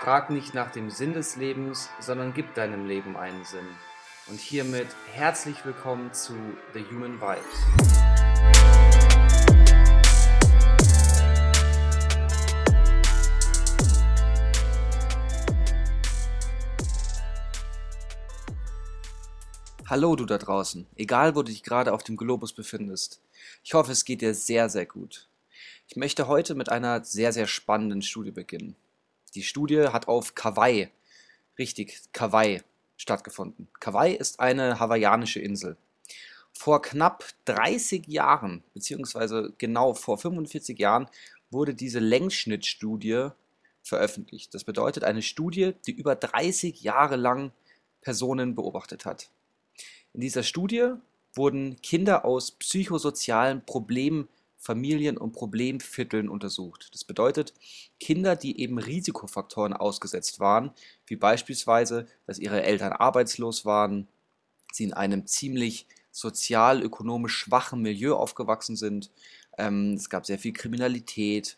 Frag nicht nach dem Sinn des Lebens, sondern gib deinem Leben einen Sinn. Und hiermit herzlich willkommen zu The Human Vibes. Hallo du da draußen, egal wo du dich gerade auf dem Globus befindest. Ich hoffe, es geht dir sehr, sehr gut. Ich möchte heute mit einer sehr, sehr spannenden Studie beginnen. Die Studie hat auf Kauai, richtig, Kauai, stattgefunden. Kauai ist eine hawaiianische Insel. Vor knapp 30 Jahren, beziehungsweise genau vor 45 Jahren, wurde diese Längsschnittstudie veröffentlicht. Das bedeutet eine Studie, die über 30 Jahre lang Personen beobachtet hat. In dieser Studie wurden Kinder aus psychosozialen Problemfamilien und Problemvierteln untersucht. Das bedeutet Kinder, die eben Risikofaktoren ausgesetzt waren, wie beispielsweise, dass ihre Eltern arbeitslos waren, sie in einem ziemlich sozial-ökonomisch schwachen Milieu aufgewachsen sind. Ähm, es gab sehr viel Kriminalität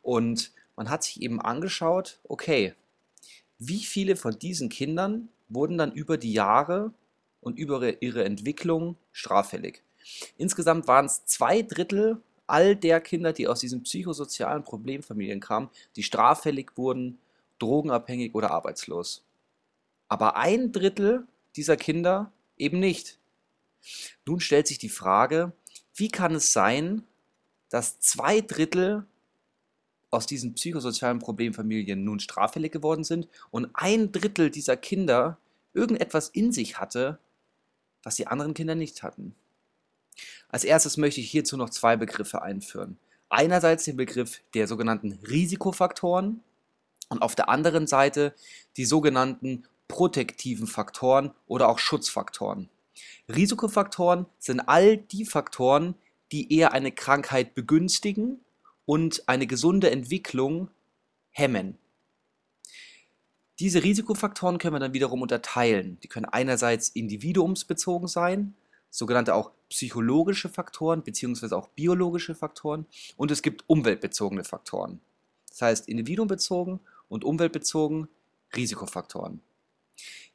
und man hat sich eben angeschaut, okay, wie viele von diesen Kindern wurden dann über die Jahre und über ihre Entwicklung straffällig. Insgesamt waren es zwei Drittel all der Kinder, die aus diesen psychosozialen Problemfamilien kamen, die straffällig wurden, drogenabhängig oder arbeitslos. Aber ein Drittel dieser Kinder eben nicht. Nun stellt sich die Frage, wie kann es sein, dass zwei Drittel aus diesen psychosozialen Problemfamilien nun straffällig geworden sind und ein Drittel dieser Kinder irgendetwas in sich hatte, was die anderen Kinder nicht hatten. Als erstes möchte ich hierzu noch zwei Begriffe einführen. Einerseits den Begriff der sogenannten Risikofaktoren und auf der anderen Seite die sogenannten protektiven Faktoren oder auch Schutzfaktoren. Risikofaktoren sind all die Faktoren, die eher eine Krankheit begünstigen und eine gesunde Entwicklung hemmen. Diese Risikofaktoren können wir dann wiederum unterteilen. Die können einerseits individuumsbezogen sein, sogenannte auch psychologische Faktoren beziehungsweise auch biologische Faktoren und es gibt umweltbezogene Faktoren. Das heißt individuumbezogen und umweltbezogen Risikofaktoren.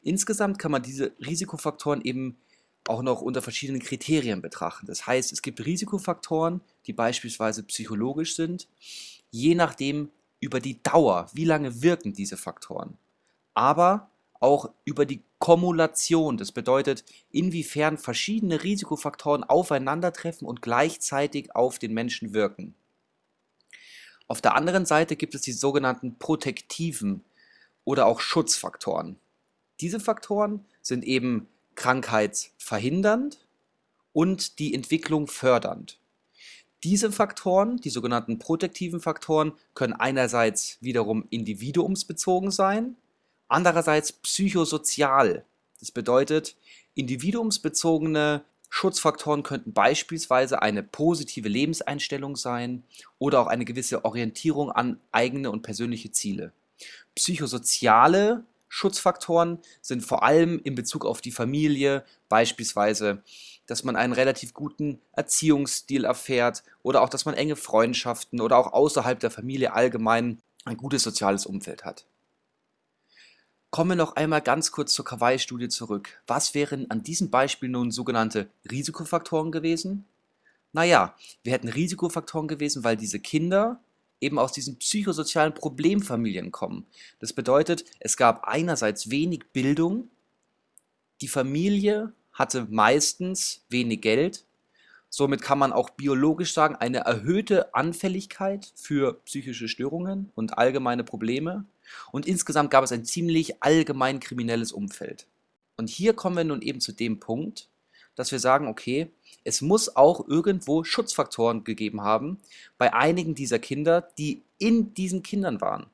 Insgesamt kann man diese Risikofaktoren eben auch noch unter verschiedenen Kriterien betrachten. Das heißt, es gibt Risikofaktoren, die beispielsweise psychologisch sind, je nachdem über die Dauer, wie lange wirken diese Faktoren aber auch über die Kumulation. Das bedeutet, inwiefern verschiedene Risikofaktoren aufeinandertreffen und gleichzeitig auf den Menschen wirken. Auf der anderen Seite gibt es die sogenannten protektiven oder auch Schutzfaktoren. Diese Faktoren sind eben krankheitsverhindernd und die Entwicklung fördernd. Diese Faktoren, die sogenannten protektiven Faktoren, können einerseits wiederum individuumsbezogen sein, Andererseits psychosozial. Das bedeutet, individuumsbezogene Schutzfaktoren könnten beispielsweise eine positive Lebenseinstellung sein oder auch eine gewisse Orientierung an eigene und persönliche Ziele. Psychosoziale Schutzfaktoren sind vor allem in Bezug auf die Familie, beispielsweise, dass man einen relativ guten Erziehungsstil erfährt oder auch, dass man enge Freundschaften oder auch außerhalb der Familie allgemein ein gutes soziales Umfeld hat. Kommen wir noch einmal ganz kurz zur Kawaii-Studie zurück. Was wären an diesem Beispiel nun sogenannte Risikofaktoren gewesen? Naja, wir hätten Risikofaktoren gewesen, weil diese Kinder eben aus diesen psychosozialen Problemfamilien kommen. Das bedeutet, es gab einerseits wenig Bildung, die Familie hatte meistens wenig Geld, somit kann man auch biologisch sagen, eine erhöhte Anfälligkeit für psychische Störungen und allgemeine Probleme. Und insgesamt gab es ein ziemlich allgemein kriminelles Umfeld. Und hier kommen wir nun eben zu dem Punkt, dass wir sagen, okay, es muss auch irgendwo Schutzfaktoren gegeben haben bei einigen dieser Kinder, die in diesen Kindern waren.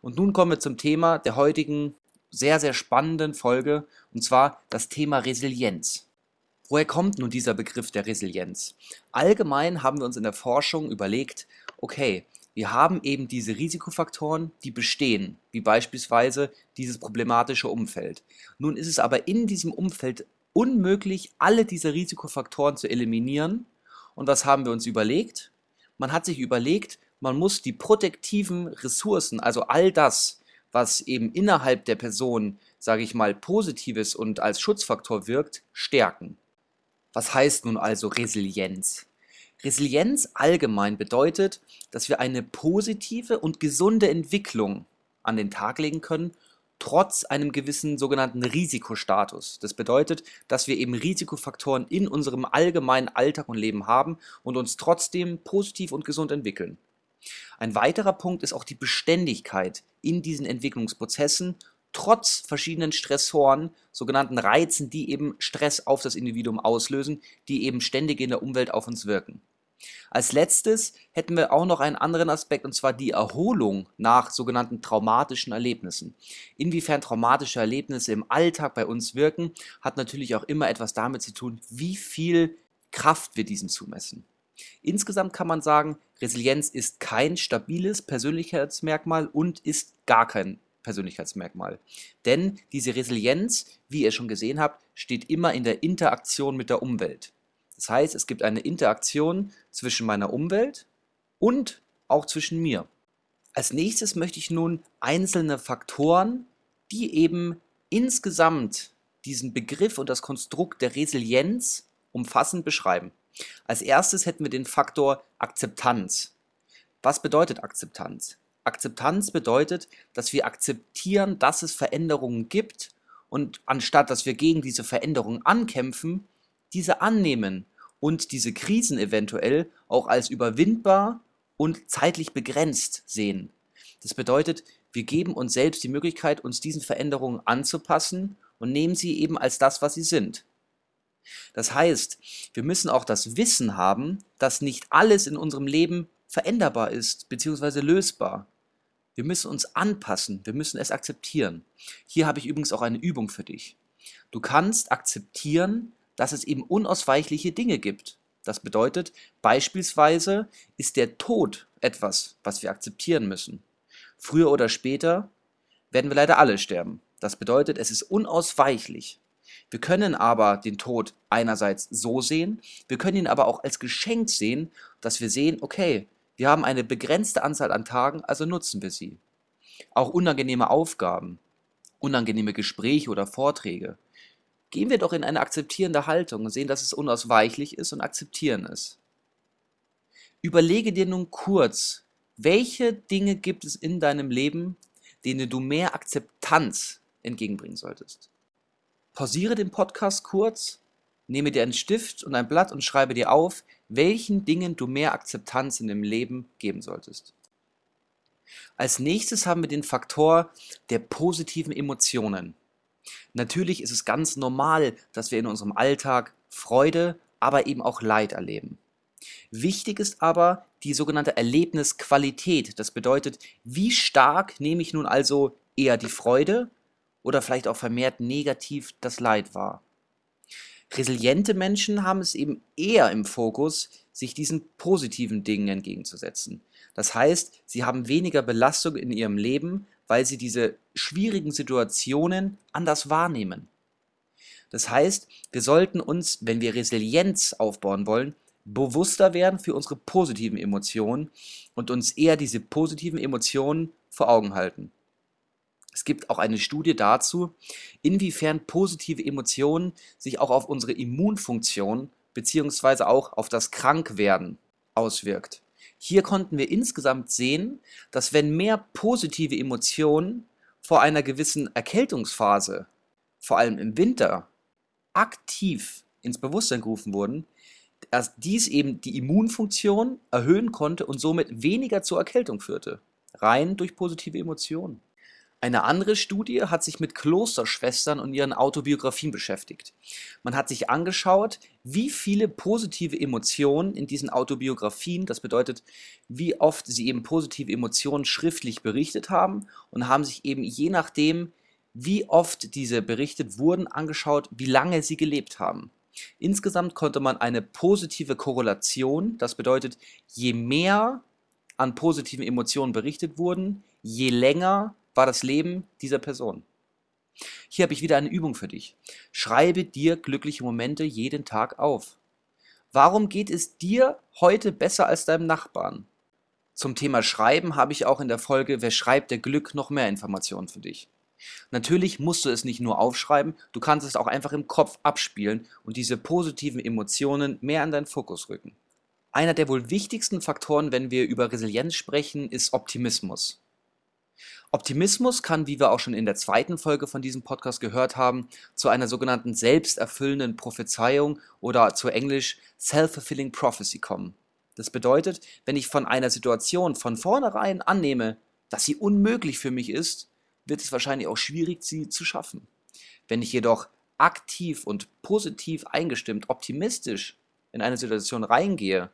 Und nun kommen wir zum Thema der heutigen sehr, sehr spannenden Folge, und zwar das Thema Resilienz. Woher kommt nun dieser Begriff der Resilienz? Allgemein haben wir uns in der Forschung überlegt, okay, wir haben eben diese Risikofaktoren, die bestehen, wie beispielsweise dieses problematische Umfeld. Nun ist es aber in diesem Umfeld unmöglich, alle diese Risikofaktoren zu eliminieren. Und was haben wir uns überlegt? Man hat sich überlegt, man muss die protektiven Ressourcen, also all das, was eben innerhalb der Person, sage ich mal, positives und als Schutzfaktor wirkt, stärken. Was heißt nun also Resilienz? Resilienz allgemein bedeutet, dass wir eine positive und gesunde Entwicklung an den Tag legen können, trotz einem gewissen sogenannten Risikostatus. Das bedeutet, dass wir eben Risikofaktoren in unserem allgemeinen Alltag und Leben haben und uns trotzdem positiv und gesund entwickeln. Ein weiterer Punkt ist auch die Beständigkeit in diesen Entwicklungsprozessen trotz verschiedenen Stressoren, sogenannten Reizen, die eben Stress auf das Individuum auslösen, die eben ständig in der Umwelt auf uns wirken. Als letztes hätten wir auch noch einen anderen Aspekt, und zwar die Erholung nach sogenannten traumatischen Erlebnissen. Inwiefern traumatische Erlebnisse im Alltag bei uns wirken, hat natürlich auch immer etwas damit zu tun, wie viel Kraft wir diesen zumessen. Insgesamt kann man sagen, Resilienz ist kein stabiles Persönlichkeitsmerkmal und ist gar kein Persönlichkeitsmerkmal. Denn diese Resilienz, wie ihr schon gesehen habt, steht immer in der Interaktion mit der Umwelt. Das heißt, es gibt eine Interaktion zwischen meiner Umwelt und auch zwischen mir. Als nächstes möchte ich nun einzelne Faktoren, die eben insgesamt diesen Begriff und das Konstrukt der Resilienz umfassend beschreiben. Als erstes hätten wir den Faktor Akzeptanz. Was bedeutet Akzeptanz? Akzeptanz bedeutet, dass wir akzeptieren, dass es Veränderungen gibt und anstatt dass wir gegen diese Veränderungen ankämpfen, diese annehmen und diese Krisen eventuell auch als überwindbar und zeitlich begrenzt sehen. Das bedeutet, wir geben uns selbst die Möglichkeit, uns diesen Veränderungen anzupassen und nehmen sie eben als das, was sie sind. Das heißt, wir müssen auch das Wissen haben, dass nicht alles in unserem Leben veränderbar ist bzw. lösbar. Wir müssen uns anpassen, wir müssen es akzeptieren. Hier habe ich übrigens auch eine Übung für dich. Du kannst akzeptieren, dass es eben unausweichliche Dinge gibt. Das bedeutet, beispielsweise ist der Tod etwas, was wir akzeptieren müssen. Früher oder später werden wir leider alle sterben. Das bedeutet, es ist unausweichlich. Wir können aber den Tod einerseits so sehen, wir können ihn aber auch als Geschenk sehen, dass wir sehen, okay, wir haben eine begrenzte Anzahl an Tagen, also nutzen wir sie. Auch unangenehme Aufgaben, unangenehme Gespräche oder Vorträge. Gehen wir doch in eine akzeptierende Haltung und sehen, dass es unausweichlich ist und akzeptieren es. Überlege dir nun kurz, welche Dinge gibt es in deinem Leben, denen du mehr Akzeptanz entgegenbringen solltest. Pausiere den Podcast kurz, nehme dir einen Stift und ein Blatt und schreibe dir auf, welchen Dingen du mehr Akzeptanz in dem Leben geben solltest. Als nächstes haben wir den Faktor der positiven Emotionen. Natürlich ist es ganz normal, dass wir in unserem Alltag Freude, aber eben auch Leid erleben. Wichtig ist aber die sogenannte Erlebnisqualität. Das bedeutet, wie stark nehme ich nun also eher die Freude oder vielleicht auch vermehrt negativ das Leid wahr. Resiliente Menschen haben es eben eher im Fokus, sich diesen positiven Dingen entgegenzusetzen. Das heißt, sie haben weniger Belastung in ihrem Leben, weil sie diese schwierigen Situationen anders wahrnehmen. Das heißt, wir sollten uns, wenn wir Resilienz aufbauen wollen, bewusster werden für unsere positiven Emotionen und uns eher diese positiven Emotionen vor Augen halten. Es gibt auch eine Studie dazu, inwiefern positive Emotionen sich auch auf unsere Immunfunktion bzw. auch auf das Krankwerden auswirkt. Hier konnten wir insgesamt sehen, dass wenn mehr positive Emotionen vor einer gewissen Erkältungsphase, vor allem im Winter, aktiv ins Bewusstsein gerufen wurden, dass dies eben die Immunfunktion erhöhen konnte und somit weniger zur Erkältung führte. Rein durch positive Emotionen. Eine andere Studie hat sich mit Klosterschwestern und ihren Autobiografien beschäftigt. Man hat sich angeschaut, wie viele positive Emotionen in diesen Autobiografien, das bedeutet, wie oft sie eben positive Emotionen schriftlich berichtet haben und haben sich eben je nachdem, wie oft diese berichtet wurden, angeschaut, wie lange sie gelebt haben. Insgesamt konnte man eine positive Korrelation, das bedeutet, je mehr an positiven Emotionen berichtet wurden, je länger war das Leben dieser Person. Hier habe ich wieder eine Übung für dich. Schreibe dir glückliche Momente jeden Tag auf. Warum geht es dir heute besser als deinem Nachbarn? Zum Thema Schreiben habe ich auch in der Folge Wer schreibt, der Glück noch mehr Informationen für dich. Natürlich musst du es nicht nur aufschreiben, du kannst es auch einfach im Kopf abspielen und diese positiven Emotionen mehr an deinen Fokus rücken. Einer der wohl wichtigsten Faktoren, wenn wir über Resilienz sprechen, ist Optimismus. Optimismus kann, wie wir auch schon in der zweiten Folge von diesem Podcast gehört haben, zu einer sogenannten selbsterfüllenden Prophezeiung oder zu Englisch Self-Fulfilling Prophecy kommen. Das bedeutet, wenn ich von einer Situation von vornherein annehme, dass sie unmöglich für mich ist, wird es wahrscheinlich auch schwierig, sie zu schaffen. Wenn ich jedoch aktiv und positiv eingestimmt, optimistisch in eine Situation reingehe,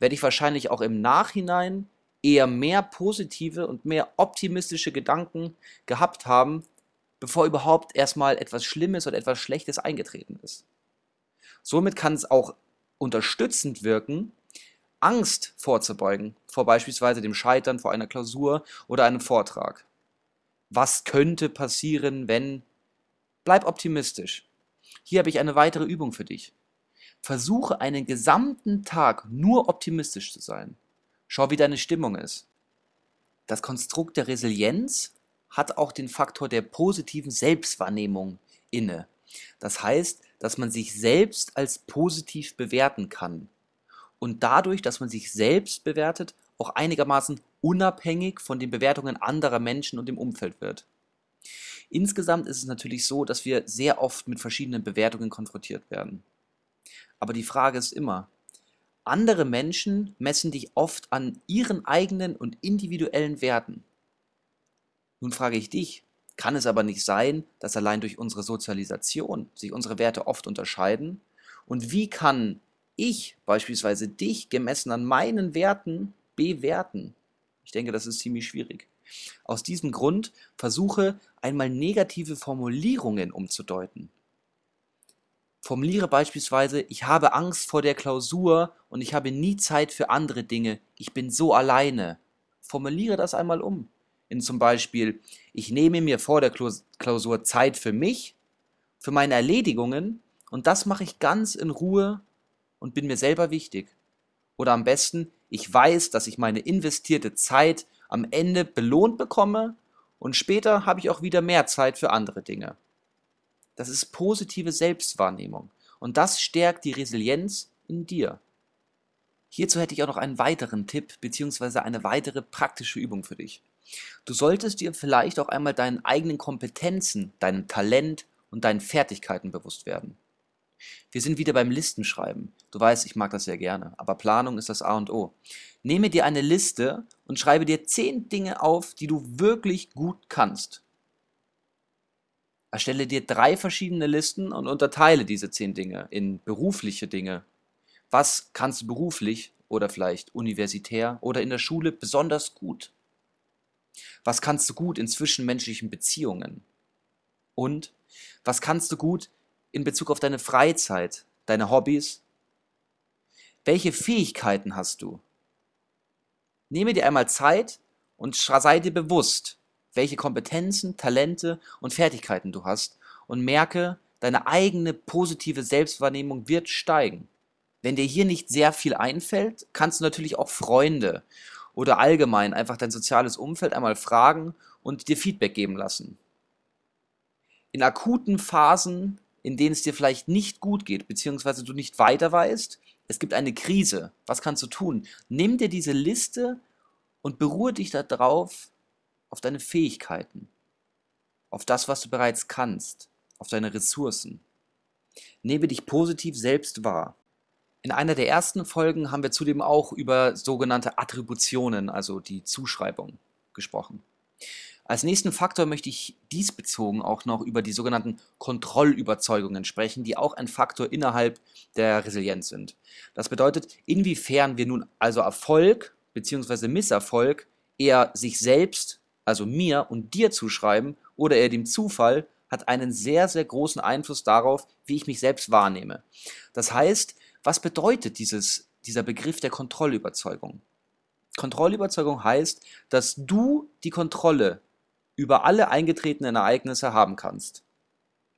werde ich wahrscheinlich auch im Nachhinein eher mehr positive und mehr optimistische Gedanken gehabt haben, bevor überhaupt erstmal etwas Schlimmes oder etwas Schlechtes eingetreten ist. Somit kann es auch unterstützend wirken, Angst vorzubeugen, vor beispielsweise dem Scheitern vor einer Klausur oder einem Vortrag. Was könnte passieren, wenn? Bleib optimistisch. Hier habe ich eine weitere Übung für dich. Versuche einen gesamten Tag nur optimistisch zu sein. Schau, wie deine Stimmung ist. Das Konstrukt der Resilienz hat auch den Faktor der positiven Selbstwahrnehmung inne. Das heißt, dass man sich selbst als positiv bewerten kann und dadurch, dass man sich selbst bewertet, auch einigermaßen unabhängig von den Bewertungen anderer Menschen und dem Umfeld wird. Insgesamt ist es natürlich so, dass wir sehr oft mit verschiedenen Bewertungen konfrontiert werden. Aber die Frage ist immer, andere Menschen messen dich oft an ihren eigenen und individuellen Werten. Nun frage ich dich, kann es aber nicht sein, dass allein durch unsere Sozialisation sich unsere Werte oft unterscheiden? Und wie kann ich beispielsweise dich gemessen an meinen Werten bewerten? Ich denke, das ist ziemlich schwierig. Aus diesem Grund versuche einmal negative Formulierungen umzudeuten. Formuliere beispielsweise, ich habe Angst vor der Klausur und ich habe nie Zeit für andere Dinge, ich bin so alleine. Formuliere das einmal um. In zum Beispiel, ich nehme mir vor der Klausur Zeit für mich, für meine Erledigungen und das mache ich ganz in Ruhe und bin mir selber wichtig. Oder am besten, ich weiß, dass ich meine investierte Zeit am Ende belohnt bekomme und später habe ich auch wieder mehr Zeit für andere Dinge. Das ist positive Selbstwahrnehmung und das stärkt die Resilienz in dir. Hierzu hätte ich auch noch einen weiteren Tipp bzw. eine weitere praktische Übung für dich. Du solltest dir vielleicht auch einmal deinen eigenen Kompetenzen, deinem Talent und deinen Fertigkeiten bewusst werden. Wir sind wieder beim Listenschreiben. Du weißt, ich mag das sehr gerne, aber Planung ist das A und O. Nehme dir eine Liste und schreibe dir zehn Dinge auf, die du wirklich gut kannst. Erstelle dir drei verschiedene Listen und unterteile diese zehn Dinge in berufliche Dinge. Was kannst du beruflich oder vielleicht universitär oder in der Schule besonders gut? Was kannst du gut in zwischenmenschlichen Beziehungen? Und was kannst du gut in Bezug auf deine Freizeit, deine Hobbys? Welche Fähigkeiten hast du? Nehme dir einmal Zeit und sei dir bewusst, welche Kompetenzen, Talente und Fertigkeiten du hast und merke, deine eigene positive Selbstwahrnehmung wird steigen. Wenn dir hier nicht sehr viel einfällt, kannst du natürlich auch Freunde oder allgemein einfach dein soziales Umfeld einmal fragen und dir Feedback geben lassen. In akuten Phasen in denen es dir vielleicht nicht gut geht, beziehungsweise du nicht weiter weißt, es gibt eine Krise, was kannst du tun? Nimm dir diese Liste und beruhe dich darauf, auf deine Fähigkeiten, auf das, was du bereits kannst, auf deine Ressourcen. Nehme dich positiv selbst wahr. In einer der ersten Folgen haben wir zudem auch über sogenannte Attributionen, also die Zuschreibung, gesprochen. Als nächsten Faktor möchte ich diesbezogen auch noch über die sogenannten Kontrollüberzeugungen sprechen, die auch ein Faktor innerhalb der Resilienz sind. Das bedeutet, inwiefern wir nun also Erfolg bzw. Misserfolg eher sich selbst, also mir und dir zuschreiben oder eher dem Zufall, hat einen sehr, sehr großen Einfluss darauf, wie ich mich selbst wahrnehme. Das heißt, was bedeutet dieses, dieser Begriff der Kontrollüberzeugung? Kontrollüberzeugung heißt, dass du die Kontrolle über alle eingetretenen Ereignisse haben kannst.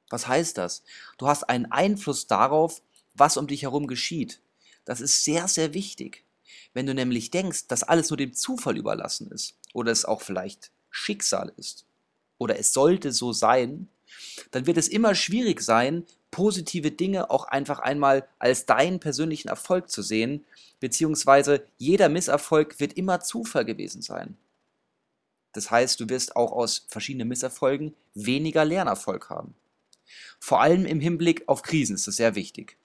Was heißt das? Du hast einen Einfluss darauf, was um dich herum geschieht. Das ist sehr, sehr wichtig. Wenn du nämlich denkst, dass alles nur dem Zufall überlassen ist oder es auch vielleicht Schicksal ist oder es sollte so sein, dann wird es immer schwierig sein, positive Dinge auch einfach einmal als deinen persönlichen Erfolg zu sehen, beziehungsweise jeder Misserfolg wird immer Zufall gewesen sein. Das heißt, du wirst auch aus verschiedenen Misserfolgen weniger Lernerfolg haben. Vor allem im Hinblick auf Krisen ist das sehr wichtig.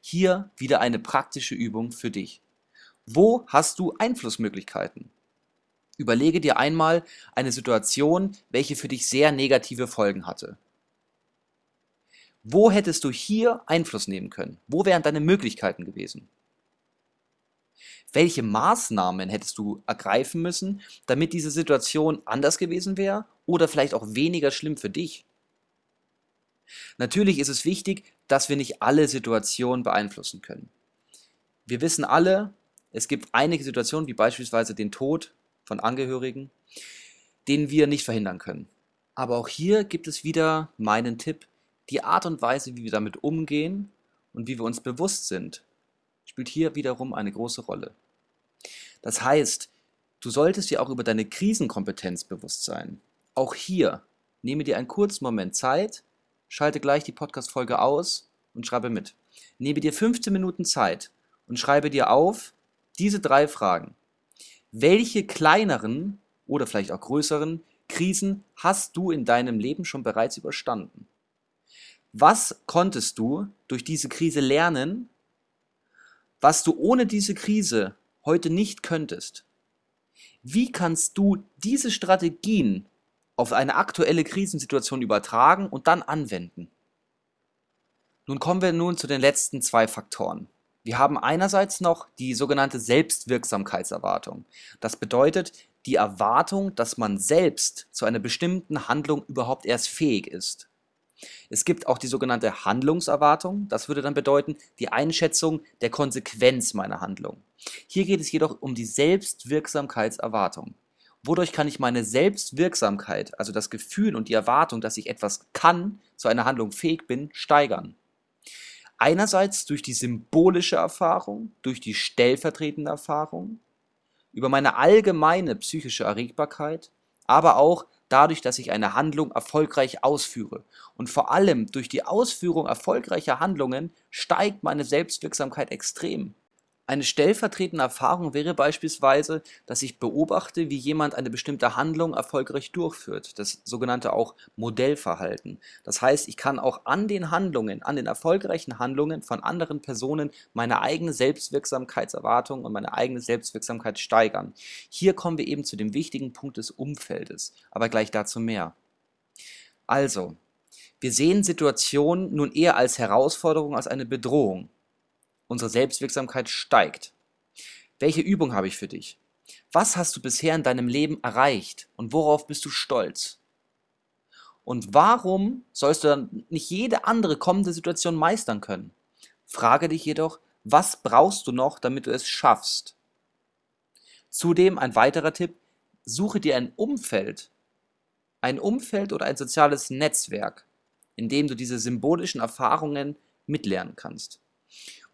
Hier wieder eine praktische Übung für dich. Wo hast du Einflussmöglichkeiten? Überlege dir einmal eine Situation, welche für dich sehr negative Folgen hatte. Wo hättest du hier Einfluss nehmen können? Wo wären deine Möglichkeiten gewesen? Welche Maßnahmen hättest du ergreifen müssen, damit diese Situation anders gewesen wäre oder vielleicht auch weniger schlimm für dich? Natürlich ist es wichtig, dass wir nicht alle Situationen beeinflussen können. Wir wissen alle, es gibt einige Situationen, wie beispielsweise den Tod von Angehörigen, den wir nicht verhindern können. Aber auch hier gibt es wieder meinen Tipp, die Art und Weise, wie wir damit umgehen und wie wir uns bewusst sind, spielt hier wiederum eine große Rolle. Das heißt, du solltest dir auch über deine Krisenkompetenz bewusst sein. Auch hier nehme dir einen kurzen Moment Zeit, schalte gleich die Podcast-Folge aus und schreibe mit. Nehme dir 15 Minuten Zeit und schreibe dir auf diese drei Fragen. Welche kleineren oder vielleicht auch größeren Krisen hast du in deinem Leben schon bereits überstanden? Was konntest du durch diese Krise lernen, was du ohne diese Krise heute nicht könntest? Wie kannst du diese Strategien auf eine aktuelle Krisensituation übertragen und dann anwenden? Nun kommen wir nun zu den letzten zwei Faktoren. Wir haben einerseits noch die sogenannte Selbstwirksamkeitserwartung. Das bedeutet die Erwartung, dass man selbst zu einer bestimmten Handlung überhaupt erst fähig ist. Es gibt auch die sogenannte Handlungserwartung. Das würde dann bedeuten, die Einschätzung der Konsequenz meiner Handlung. Hier geht es jedoch um die Selbstwirksamkeitserwartung. Wodurch kann ich meine Selbstwirksamkeit, also das Gefühl und die Erwartung, dass ich etwas kann, zu einer Handlung fähig bin, steigern? Einerseits durch die symbolische Erfahrung, durch die stellvertretende Erfahrung, über meine allgemeine psychische Erregbarkeit, aber auch dadurch, dass ich eine Handlung erfolgreich ausführe. Und vor allem durch die Ausführung erfolgreicher Handlungen steigt meine Selbstwirksamkeit extrem. Eine stellvertretende Erfahrung wäre beispielsweise, dass ich beobachte, wie jemand eine bestimmte Handlung erfolgreich durchführt, das sogenannte auch Modellverhalten. Das heißt, ich kann auch an den Handlungen, an den erfolgreichen Handlungen von anderen Personen meine eigene Selbstwirksamkeitserwartung und meine eigene Selbstwirksamkeit steigern. Hier kommen wir eben zu dem wichtigen Punkt des Umfeldes, aber gleich dazu mehr. Also, wir sehen Situationen nun eher als Herausforderung als eine Bedrohung unsere Selbstwirksamkeit steigt. Welche Übung habe ich für dich? Was hast du bisher in deinem Leben erreicht und worauf bist du stolz? Und warum sollst du dann nicht jede andere kommende Situation meistern können? Frage dich jedoch, was brauchst du noch, damit du es schaffst? Zudem ein weiterer Tipp, suche dir ein Umfeld, ein Umfeld oder ein soziales Netzwerk, in dem du diese symbolischen Erfahrungen mitlernen kannst.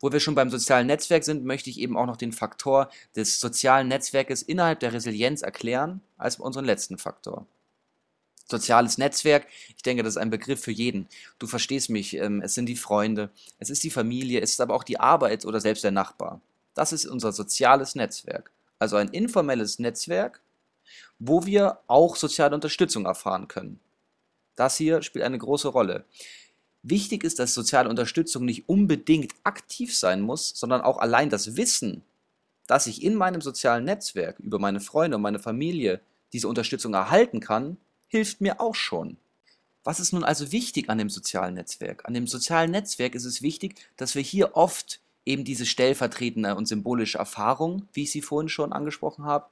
Wo wir schon beim sozialen Netzwerk sind, möchte ich eben auch noch den Faktor des sozialen Netzwerkes innerhalb der Resilienz erklären, als unseren letzten Faktor. Soziales Netzwerk, ich denke, das ist ein Begriff für jeden. Du verstehst mich, ähm, es sind die Freunde, es ist die Familie, es ist aber auch die Arbeit oder selbst der Nachbar. Das ist unser soziales Netzwerk. Also ein informelles Netzwerk, wo wir auch soziale Unterstützung erfahren können. Das hier spielt eine große Rolle. Wichtig ist, dass soziale Unterstützung nicht unbedingt aktiv sein muss, sondern auch allein das Wissen, dass ich in meinem sozialen Netzwerk über meine Freunde und meine Familie diese Unterstützung erhalten kann, hilft mir auch schon. Was ist nun also wichtig an dem sozialen Netzwerk? An dem sozialen Netzwerk ist es wichtig, dass wir hier oft eben diese stellvertretende und symbolische Erfahrung, wie ich sie vorhin schon angesprochen habe,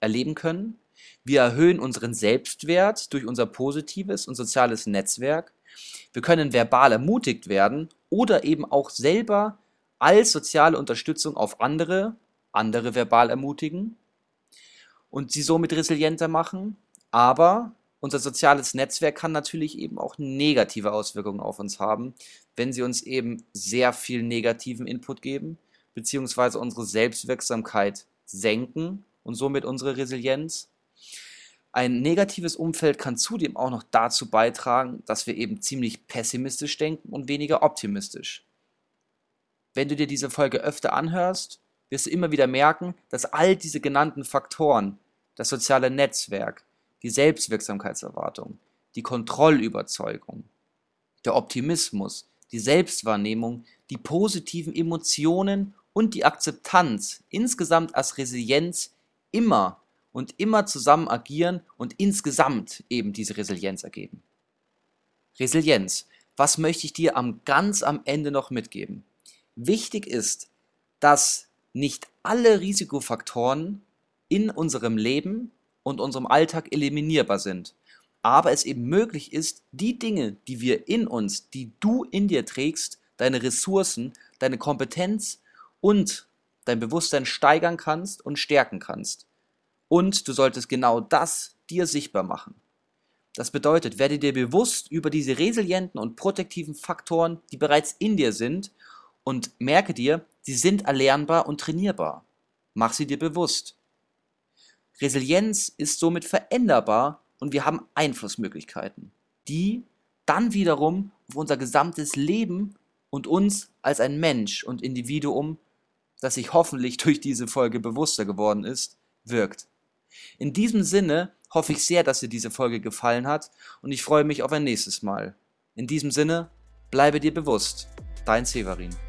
erleben können. Wir erhöhen unseren Selbstwert durch unser positives und soziales Netzwerk wir können verbal ermutigt werden oder eben auch selber als soziale Unterstützung auf andere, andere verbal ermutigen und sie somit resilienter machen. Aber unser soziales Netzwerk kann natürlich eben auch negative Auswirkungen auf uns haben, wenn sie uns eben sehr viel negativen Input geben, bzw. unsere Selbstwirksamkeit senken und somit unsere Resilienz. Ein negatives Umfeld kann zudem auch noch dazu beitragen, dass wir eben ziemlich pessimistisch denken und weniger optimistisch. Wenn du dir diese Folge öfter anhörst, wirst du immer wieder merken, dass all diese genannten Faktoren, das soziale Netzwerk, die Selbstwirksamkeitserwartung, die Kontrollüberzeugung, der Optimismus, die Selbstwahrnehmung, die positiven Emotionen und die Akzeptanz insgesamt als Resilienz immer und immer zusammen agieren und insgesamt eben diese Resilienz ergeben. Resilienz. Was möchte ich dir am ganz am Ende noch mitgeben? Wichtig ist, dass nicht alle Risikofaktoren in unserem Leben und unserem Alltag eliminierbar sind, aber es eben möglich ist, die Dinge, die wir in uns, die du in dir trägst, deine Ressourcen, deine Kompetenz und dein Bewusstsein steigern kannst und stärken kannst. Und du solltest genau das dir sichtbar machen. Das bedeutet, werde dir bewusst über diese resilienten und protektiven Faktoren, die bereits in dir sind, und merke dir, sie sind erlernbar und trainierbar. Mach sie dir bewusst. Resilienz ist somit veränderbar und wir haben Einflussmöglichkeiten, die dann wiederum auf unser gesamtes Leben und uns als ein Mensch und Individuum, das sich hoffentlich durch diese Folge bewusster geworden ist, wirkt. In diesem Sinne hoffe ich sehr, dass dir diese Folge gefallen hat und ich freue mich auf ein nächstes Mal. In diesem Sinne, bleibe dir bewusst. Dein Severin.